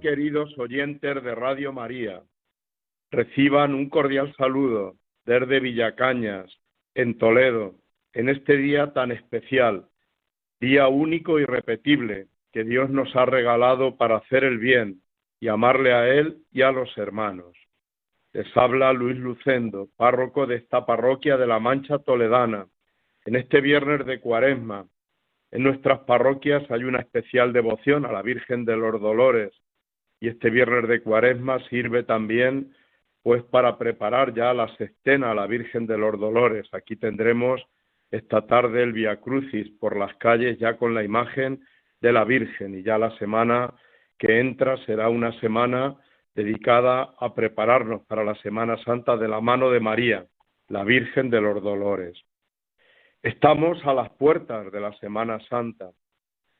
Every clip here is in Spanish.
Queridos oyentes de Radio María, reciban un cordial saludo desde Villacañas, en Toledo, en este día tan especial, día único y repetible que Dios nos ha regalado para hacer el bien y amarle a Él y a los hermanos. Les habla Luis Lucendo, párroco de esta parroquia de la Mancha Toledana, en este viernes de Cuaresma. En nuestras parroquias hay una especial devoción a la Virgen de los Dolores, y este viernes de cuaresma sirve también pues para preparar ya la sextena a la Virgen de los Dolores. Aquí tendremos esta tarde el Via Crucis por las calles ya con la imagen de la Virgen y ya la semana que entra será una semana dedicada a prepararnos para la Semana Santa de la mano de María, la Virgen de los Dolores. Estamos a las puertas de la Semana Santa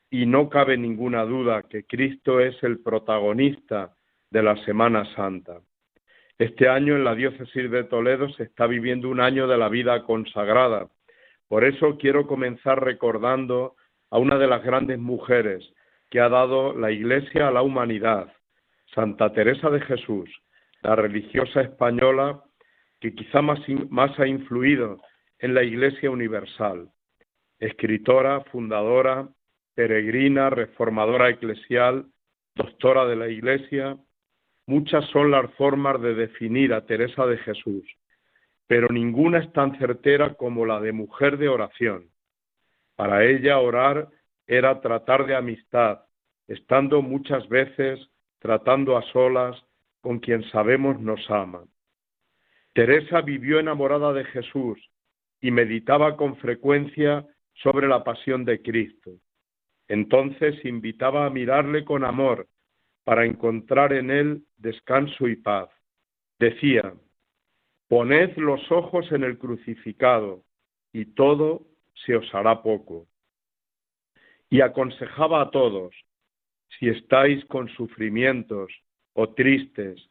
y no cabe ninguna duda que Cristo es el protagonista de la Semana Santa. Este año en la diócesis de Toledo se está viviendo un año de la vida consagrada. Por eso quiero comenzar recordando a una de las grandes mujeres que ha dado la Iglesia a la humanidad, Santa Teresa de Jesús, la religiosa española que quizá más, más ha influido en la Iglesia universal. Escritora, fundadora, peregrina, reformadora eclesial, doctora de la Iglesia, muchas son las formas de definir a Teresa de Jesús, pero ninguna es tan certera como la de mujer de oración. Para ella orar era tratar de amistad, estando muchas veces tratando a solas con quien sabemos nos ama. Teresa vivió enamorada de Jesús y meditaba con frecuencia sobre la pasión de Cristo. Entonces invitaba a mirarle con amor para encontrar en él descanso y paz. Decía, poned los ojos en el crucificado y todo se os hará poco. Y aconsejaba a todos, si estáis con sufrimientos o tristes,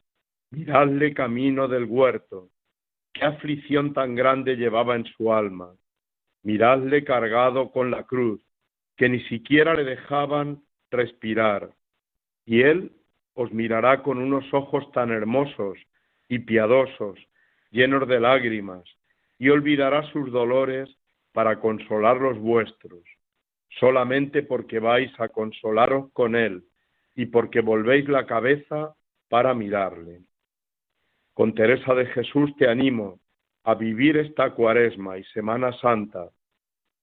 miradle camino del huerto, qué aflicción tan grande llevaba en su alma, miradle cargado con la cruz, que ni siquiera le dejaban respirar, y Él os mirará con unos ojos tan hermosos y piadosos, llenos de lágrimas, y olvidará sus dolores para consolar los vuestros, solamente porque vais a consolaros con Él y porque volvéis la cabeza para mirarle. Con Teresa de Jesús te animo a vivir esta cuaresma y Semana Santa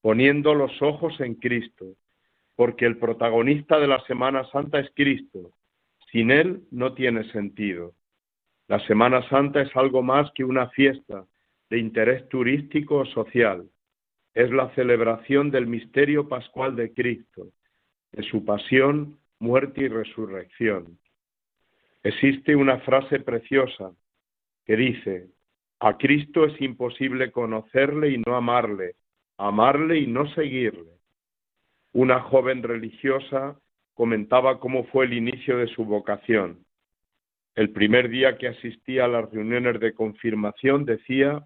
poniendo los ojos en Cristo, porque el protagonista de la Semana Santa es Cristo. Sin Él no tiene sentido. La Semana Santa es algo más que una fiesta de interés turístico o social. Es la celebración del misterio pascual de Cristo, de su pasión, muerte y resurrección. Existe una frase preciosa que dice, a Cristo es imposible conocerle y no amarle, amarle y no seguirle. Una joven religiosa comentaba cómo fue el inicio de su vocación. El primer día que asistía a las reuniones de confirmación decía,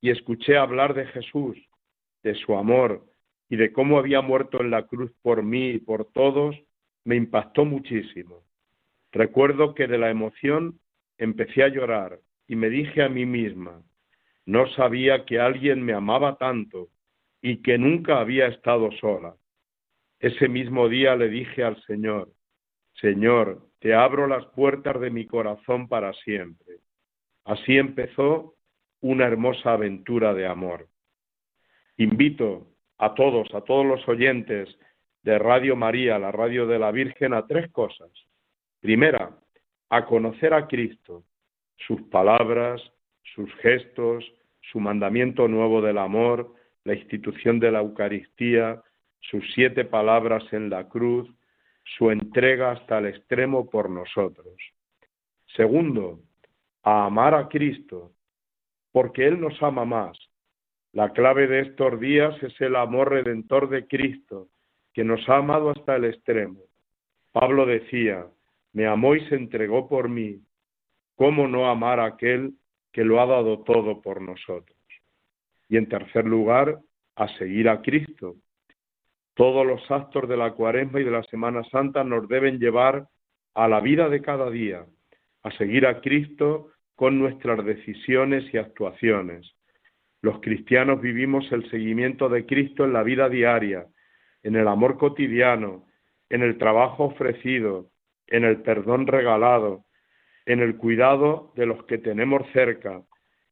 y escuché hablar de Jesús, de su amor y de cómo había muerto en la cruz por mí y por todos, me impactó muchísimo. Recuerdo que de la emoción empecé a llorar y me dije a mí misma, no sabía que alguien me amaba tanto y que nunca había estado sola. Ese mismo día le dije al Señor, Señor, te abro las puertas de mi corazón para siempre. Así empezó una hermosa aventura de amor. Invito a todos, a todos los oyentes de Radio María, la radio de la Virgen, a tres cosas. Primera, a conocer a Cristo, sus palabras, sus gestos, su mandamiento nuevo del amor, la institución de la Eucaristía, sus siete palabras en la cruz, su entrega hasta el extremo por nosotros. Segundo, a amar a Cristo, porque Él nos ama más. La clave de estos días es el amor redentor de Cristo, que nos ha amado hasta el extremo. Pablo decía, me amó y se entregó por mí. ¿Cómo no amar a aquel que lo ha dado todo por nosotros? Y en tercer lugar, a seguir a Cristo. Todos los actos de la cuaresma y de la Semana Santa nos deben llevar a la vida de cada día, a seguir a Cristo con nuestras decisiones y actuaciones. Los cristianos vivimos el seguimiento de Cristo en la vida diaria, en el amor cotidiano, en el trabajo ofrecido, en el perdón regalado, en el cuidado de los que tenemos cerca,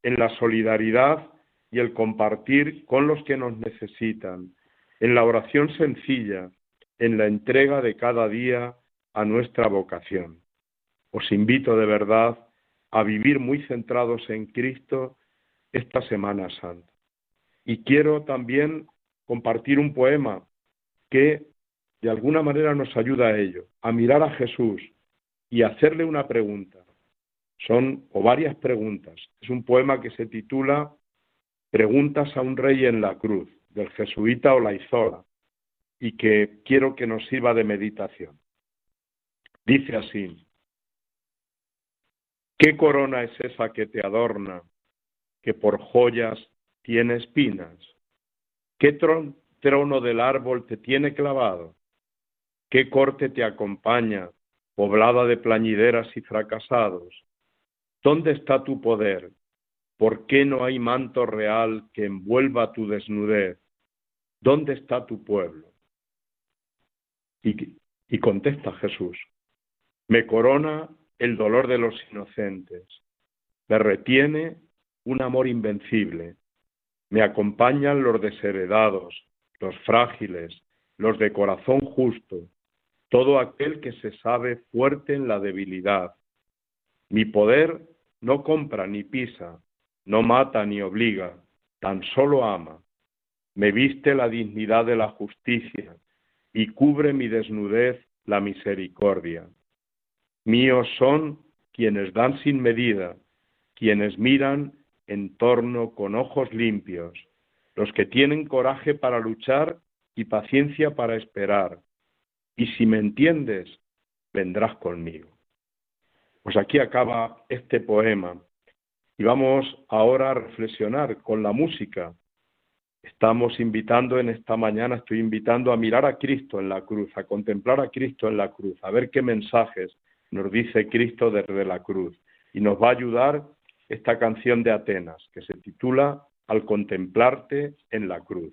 en la solidaridad y el compartir con los que nos necesitan, en la oración sencilla, en la entrega de cada día a nuestra vocación. Os invito de verdad a vivir muy centrados en Cristo esta Semana Santa. Y quiero también compartir un poema que de alguna manera nos ayuda a ello, a mirar a Jesús y hacerle una pregunta. Son o varias preguntas. Es un poema que se titula Preguntas a un rey en la cruz, del jesuita Olaizola, y que quiero que nos sirva de meditación. Dice así, ¿qué corona es esa que te adorna, que por joyas tiene espinas? ¿Qué trono del árbol te tiene clavado? ¿Qué corte te acompaña, poblada de plañideras y fracasados? ¿Dónde está tu poder? ¿Por qué no hay manto real que envuelva tu desnudez? ¿Dónde está tu pueblo? Y, y contesta Jesús, me corona el dolor de los inocentes, me retiene un amor invencible, me acompañan los desheredados, los frágiles, los de corazón justo, todo aquel que se sabe fuerte en la debilidad. Mi poder no compra ni pisa, no mata ni obliga, tan solo ama. Me viste la dignidad de la justicia y cubre mi desnudez la misericordia. Míos son quienes dan sin medida, quienes miran en torno con ojos limpios, los que tienen coraje para luchar y paciencia para esperar, y si me entiendes, vendrás conmigo. Pues aquí acaba este poema y vamos ahora a reflexionar con la música. Estamos invitando en esta mañana, estoy invitando a mirar a Cristo en la cruz, a contemplar a Cristo en la cruz, a ver qué mensajes nos dice Cristo desde la cruz. Y nos va a ayudar esta canción de Atenas, que se titula Al contemplarte en la cruz.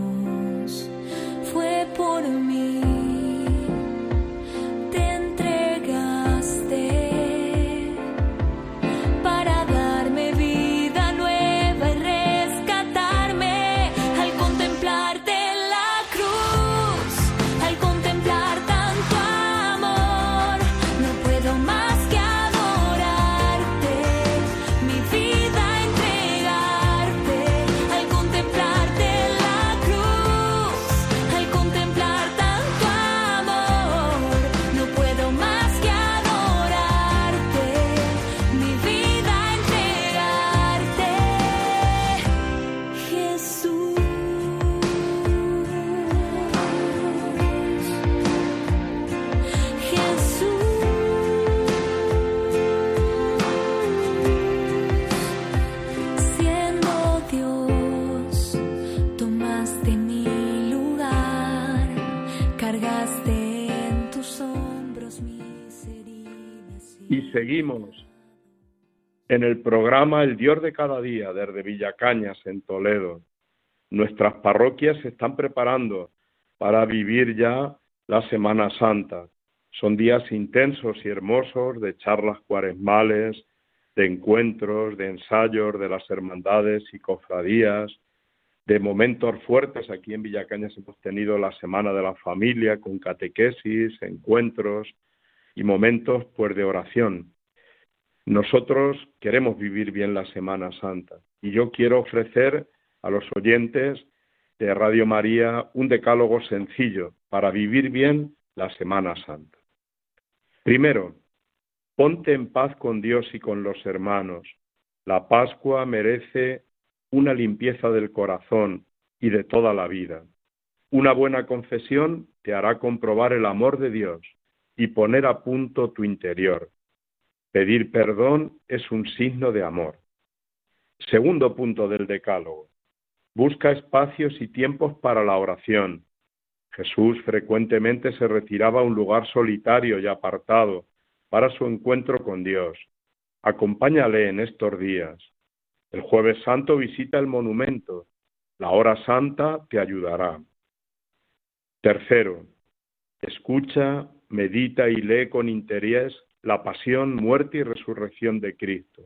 seguimos en el programa El Dios de cada día desde Villacañas en Toledo. Nuestras parroquias se están preparando para vivir ya la Semana Santa. Son días intensos y hermosos de charlas cuaresmales, de encuentros, de ensayos de las hermandades y cofradías, de momentos fuertes. Aquí en Villacañas hemos tenido la Semana de la Familia con catequesis, encuentros y momentos pues de oración. Nosotros queremos vivir bien la Semana Santa y yo quiero ofrecer a los oyentes de Radio María un decálogo sencillo para vivir bien la Semana Santa. Primero, ponte en paz con Dios y con los hermanos. La Pascua merece una limpieza del corazón y de toda la vida. Una buena confesión te hará comprobar el amor de Dios y poner a punto tu interior. Pedir perdón es un signo de amor. Segundo punto del Decálogo. Busca espacios y tiempos para la oración. Jesús frecuentemente se retiraba a un lugar solitario y apartado para su encuentro con Dios. Acompáñale en estos días. El jueves santo visita el monumento. La hora santa te ayudará. Tercero, escucha, medita y lee con interés la pasión, muerte y resurrección de Cristo.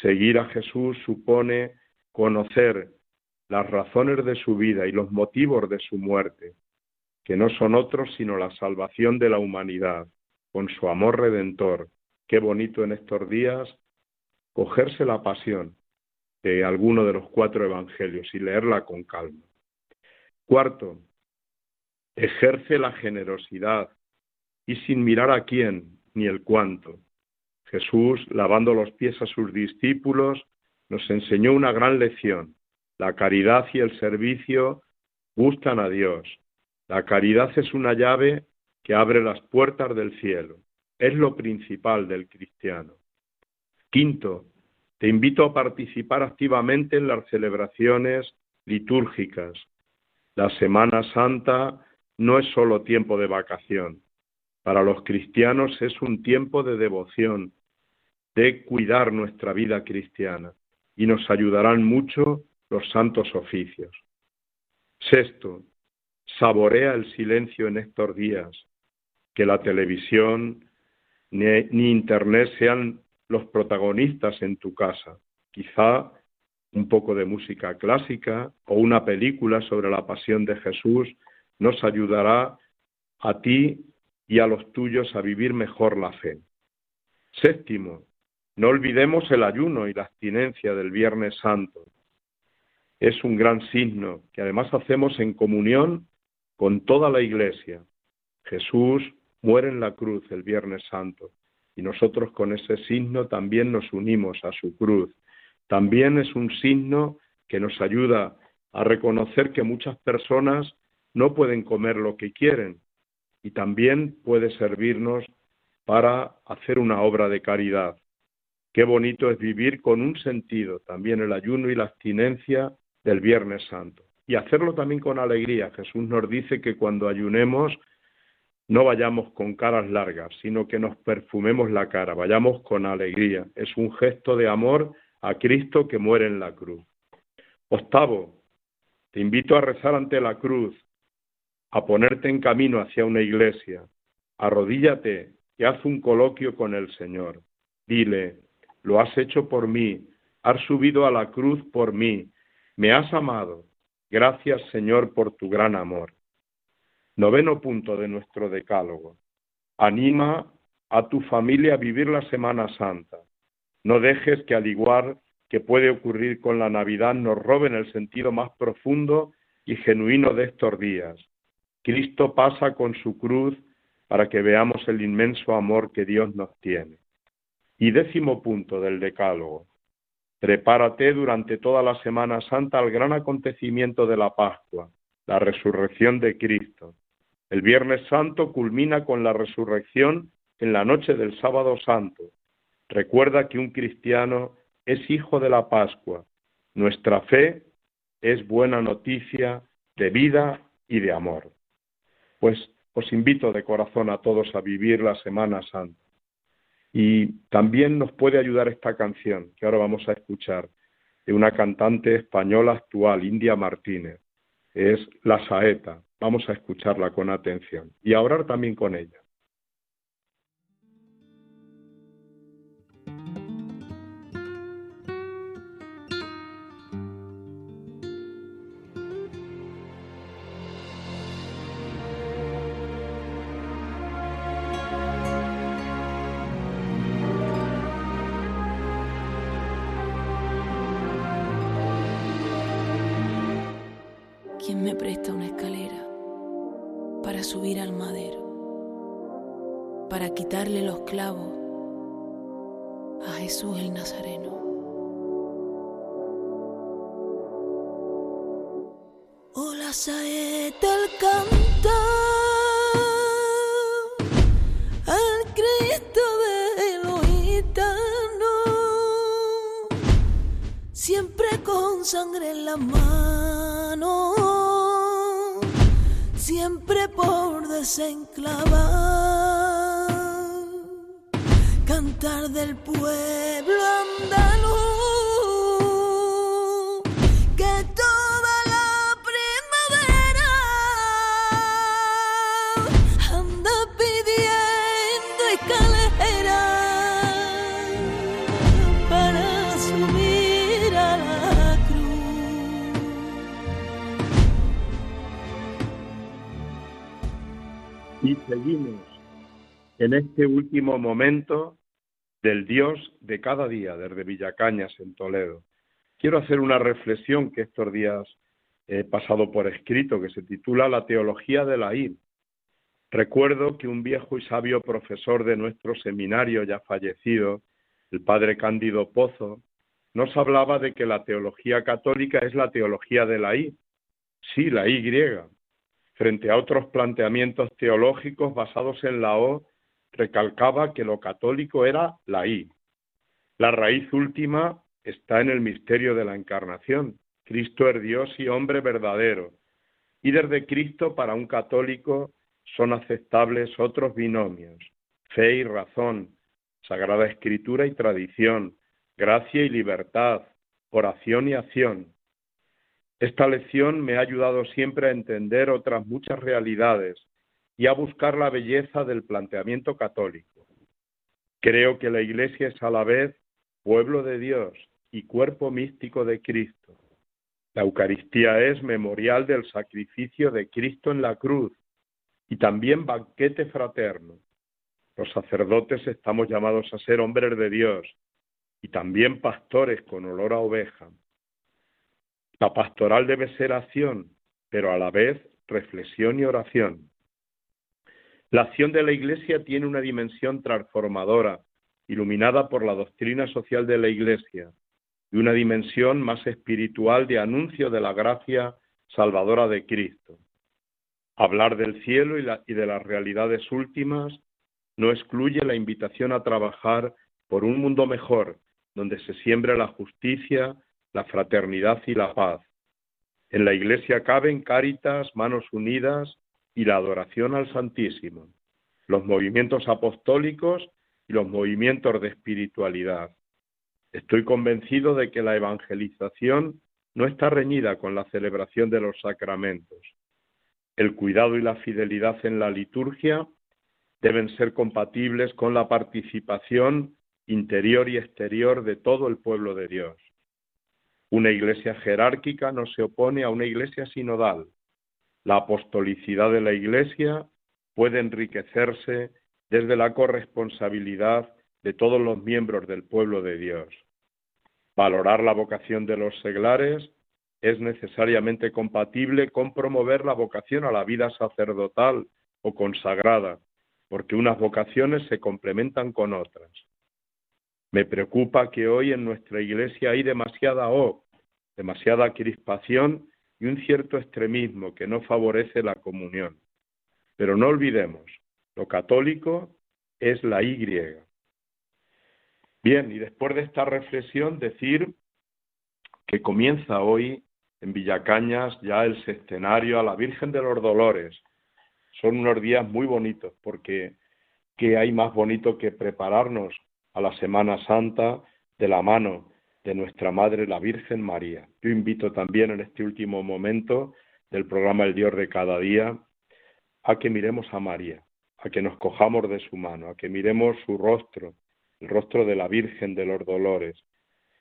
Seguir a Jesús supone conocer las razones de su vida y los motivos de su muerte, que no son otros sino la salvación de la humanidad, con su amor redentor. Qué bonito en estos días cogerse la pasión de alguno de los cuatro evangelios y leerla con calma. Cuarto, ejerce la generosidad y sin mirar a quién ni el cuánto. Jesús, lavando los pies a sus discípulos, nos enseñó una gran lección. La caridad y el servicio gustan a Dios. La caridad es una llave que abre las puertas del cielo. Es lo principal del cristiano. Quinto, te invito a participar activamente en las celebraciones litúrgicas. La Semana Santa no es solo tiempo de vacación. Para los cristianos es un tiempo de devoción, de cuidar nuestra vida cristiana y nos ayudarán mucho los santos oficios. Sexto, saborea el silencio en estos días, que la televisión ni, ni, Internet sean los protagonistas en tu casa. Quizá un poco de música clásica o una película sobre la pasión de Jesús nos ayudará a ti y a los tuyos a vivir mejor la fe. Séptimo, no olvidemos el ayuno y la abstinencia del Viernes Santo. Es un gran signo que además hacemos en comunión con toda la Iglesia. Jesús muere en la cruz el Viernes Santo y nosotros con ese signo también nos unimos a su cruz. También es un signo que nos ayuda a reconocer que muchas personas no pueden comer lo que quieren y también puede servirnos para hacer una obra de caridad. Qué bonito es vivir con un sentido, también el ayuno y la abstinencia del Viernes Santo. Y hacerlo también con alegría. Jesús nos dice que cuando ayunemos no vayamos con caras largas, sino que nos perfumemos la cara, vayamos con alegría. Es un gesto de amor a Cristo que muere en la cruz. Octavo, te invito a rezar ante la cruz, a ponerte en camino hacia una iglesia, arrodíllate y haz un coloquio con el Señor. Dile, lo has hecho por mí, has subido a la cruz por mí, me has amado. Gracias Señor por tu gran amor. Noveno punto de nuestro decálogo. Anima a tu familia a vivir la Semana Santa. No dejes que al igual que puede ocurrir con la Navidad nos roben el sentido más profundo y genuino de estos días. Cristo pasa con su cruz para que veamos el inmenso amor que Dios nos tiene. Y décimo punto del Decálogo. Prepárate durante toda la Semana Santa al gran acontecimiento de la Pascua, la resurrección de Cristo. El Viernes Santo culmina con la resurrección en la noche del sábado santo. Recuerda que un cristiano es hijo de la Pascua. Nuestra fe es buena noticia de vida y de amor pues os invito de corazón a todos a vivir la Semana Santa. Y también nos puede ayudar esta canción que ahora vamos a escuchar de una cantante española actual, India Martínez. Es La Saeta. Vamos a escucharla con atención y a orar también con ella. subir al madero, para quitarle los clavos a Jesús el Nazareno. O la saeta al campo desenclavar, cantar del pueblo andar. En este último momento del Dios de cada día, desde Villacañas, en Toledo. Quiero hacer una reflexión que estos días he pasado por escrito, que se titula La teología de la id. Recuerdo que un viejo y sabio profesor de nuestro seminario ya fallecido, el padre Cándido Pozo, nos hablaba de que la teología católica es la teología de la I, sí, la griega, frente a otros planteamientos teológicos basados en la O recalcaba que lo católico era la I. La raíz última está en el misterio de la encarnación. Cristo es Dios y hombre verdadero. Y desde Cristo para un católico son aceptables otros binomios, fe y razón, sagrada escritura y tradición, gracia y libertad, oración y acción. Esta lección me ha ayudado siempre a entender otras muchas realidades y a buscar la belleza del planteamiento católico. Creo que la Iglesia es a la vez pueblo de Dios y cuerpo místico de Cristo. La Eucaristía es memorial del sacrificio de Cristo en la cruz y también banquete fraterno. Los sacerdotes estamos llamados a ser hombres de Dios y también pastores con olor a oveja. La pastoral debe ser acción, pero a la vez reflexión y oración. La acción de la Iglesia tiene una dimensión transformadora, iluminada por la doctrina social de la Iglesia, y una dimensión más espiritual de anuncio de la gracia salvadora de Cristo. Hablar del cielo y, de las realidades últimas no excluye la invitación a trabajar por un mundo mejor, donde se siembre la justicia, la fraternidad y la paz. En la Iglesia caben cáritas, manos unidas, y la adoración al Santísimo, los movimientos apostólicos y los movimientos de espiritualidad. Estoy convencido de que la evangelización no está reñida con la celebración de los sacramentos. El cuidado y la fidelidad en la liturgia deben ser compatibles con la participación interior y exterior de todo el pueblo de Dios. Una iglesia jerárquica no se opone a una iglesia sinodal, la apostolicidad de la Iglesia puede enriquecerse desde la corresponsabilidad de todos los miembros del pueblo de Dios. Valorar la vocación de los seglares es necesariamente compatible con promover la vocación a la vida sacerdotal o consagrada, porque unas vocaciones se complementan con otras. Me preocupa que hoy en nuestra iglesia hay demasiada O, demasiada crispación y un cierto extremismo que no favorece la comunión. Pero no olvidemos, lo católico es la Y. Bien, y después de esta reflexión, decir que comienza hoy en Villacañas ya el sextenario a la Virgen de los Dolores. Son unos días muy bonitos porque ¿qué hay más bonito que prepararnos a la Semana Santa de la mano de nuestra Madre la Virgen María? Yo invito también en este último momento del programa El Dios de cada día a que miremos a María, a que nos cojamos de su mano, a que miremos su rostro, el rostro de la Virgen de los Dolores.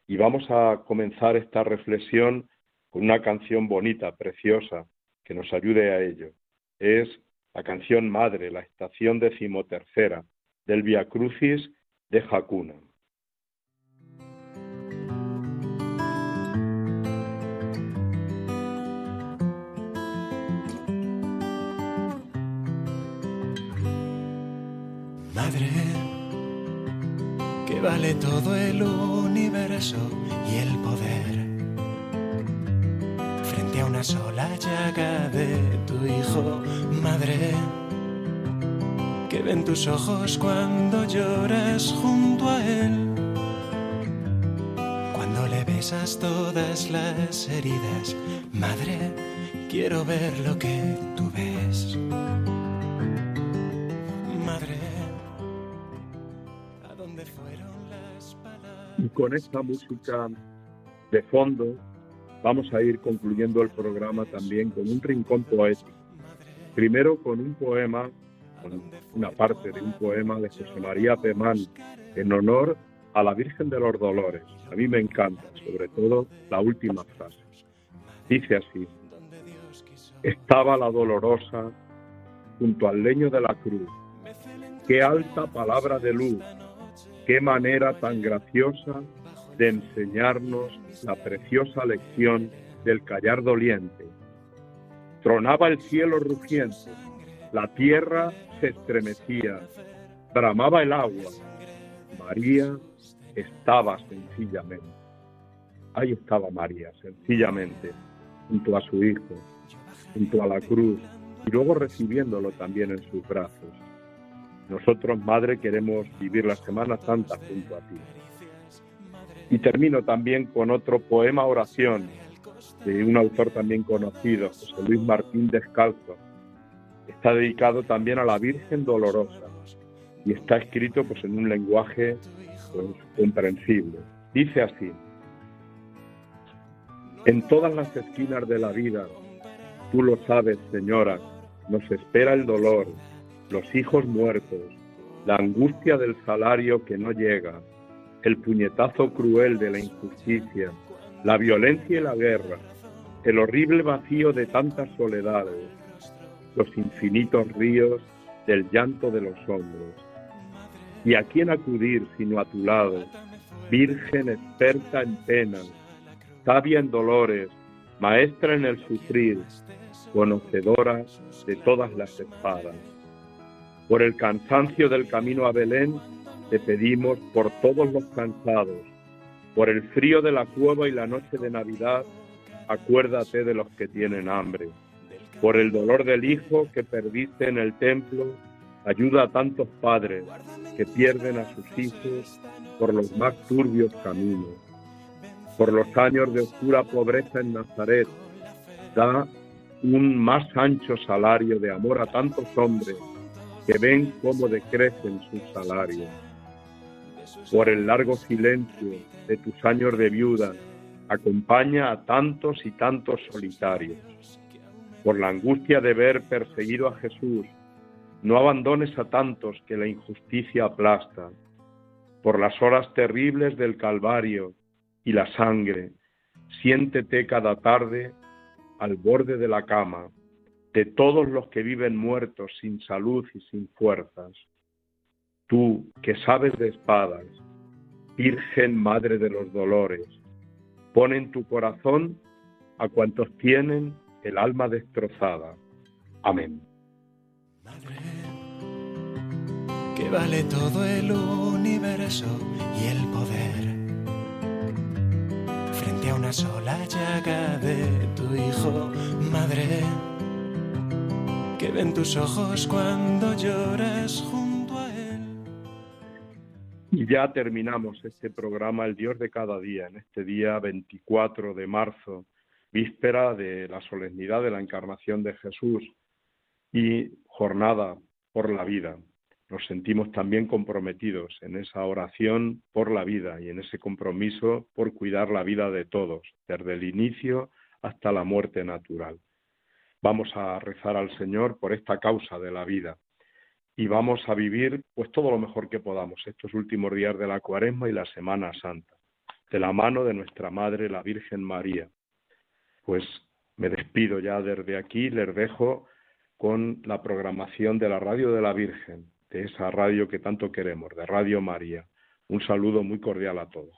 Y vamos a comenzar esta reflexión con una canción bonita, preciosa, que nos ayude a ello. Es la canción madre, la estación decimotercera del Via Crucis de Jacuna. Madre, que vale todo el universo y el poder frente a una sola llaga de tu hijo, madre, que ven tus ojos cuando lloras junto a él, cuando le besas todas las heridas, madre, quiero ver lo que tú ves. Madre, ¿a dónde fueron las palabras? Y con esta música de fondo vamos a ir concluyendo el programa también con un rincón poético. Primero con un poema, una parte de un poema de José María Pemán en honor a la Virgen de los Dolores. A mí me encanta, sobre todo la última frase. Dice así, estaba la dolorosa junto al leño de la cruz. Qué alta palabra de luz, qué manera tan graciosa de enseñarnos la preciosa lección del callar doliente. Tronaba el cielo rugiente, la tierra se estremecía, bramaba el agua. María estaba sencillamente. Ahí estaba María, sencillamente, junto a su hijo, junto a la cruz, y luego recibiéndolo también en sus brazos. Nosotros, Madre, queremos vivir la Semana Santa junto a ti. Y termino también con otro poema oración de un autor también conocido, José Luis Martín Descalzo. Está dedicado también a la Virgen Dolorosa y está escrito pues en un lenguaje pues, comprensible. Dice así: En todas las esquinas de la vida, tú lo sabes, señora, nos espera el dolor, los hijos muertos, la angustia del salario que no llega, el puñetazo cruel de la injusticia, la violencia y la guerra, el horrible vacío de tantas soledades, los infinitos ríos del llanto de los hombros. ¿Y a quién acudir sino a tu lado, Virgen experta en penas, sabia en dolores, maestra en el sufrir, conocedora de todas las espadas? Por el cansancio del camino a Belén, te pedimos por todos los cansados, por el frío de la cueva y la noche de Navidad, acuérdate de los que tienen hambre. Por el dolor del hijo que perdiste en el templo, ayuda a tantos padres que pierden a sus hijos por los más turbios caminos. Por los años de oscura pobreza en Nazaret, da un más ancho salario de amor a tantos hombres que ven cómo decrecen sus salarios por el largo silencio de tus años de viuda, acompaña a tantos y tantos solitarios. Por la angustia de ver perseguido a Jesús, no abandones a tantos que la injusticia aplasta. Por las horas terribles del Calvario y la sangre, siéntete cada tarde al borde de la cama de todos los que viven muertos sin salud y sin fuerzas Tú que sabes de espadas, Virgen Madre de los Dolores, pon en tu corazón a cuantos tienen el alma destrozada. Amén. Madre, que vale todo el universo y el poder. Frente a una sola llaga de tu hijo, madre, que ven tus ojos cuando lloras junto y ya terminamos este programa El Dios de cada día, en este día 24 de marzo, víspera de la solemnidad de la encarnación de Jesús y jornada por la vida. nos sentimos también comprometidos en esa oración por la vida y en ese compromiso por cuidar la vida de todos, desde el inicio hasta la muerte natural. Vamos a rezar al Señor por esta causa de la vida y vamos a vivir pues todo lo mejor que podamos estos últimos días de la Cuaresma y la Semana Santa, de la mano de nuestra Madre la Virgen María. Pues me despido ya desde aquí, les dejo con la programación de la Radio de la Virgen, de esa radio que tanto queremos, de Radio María. Un saludo muy cordial a todos.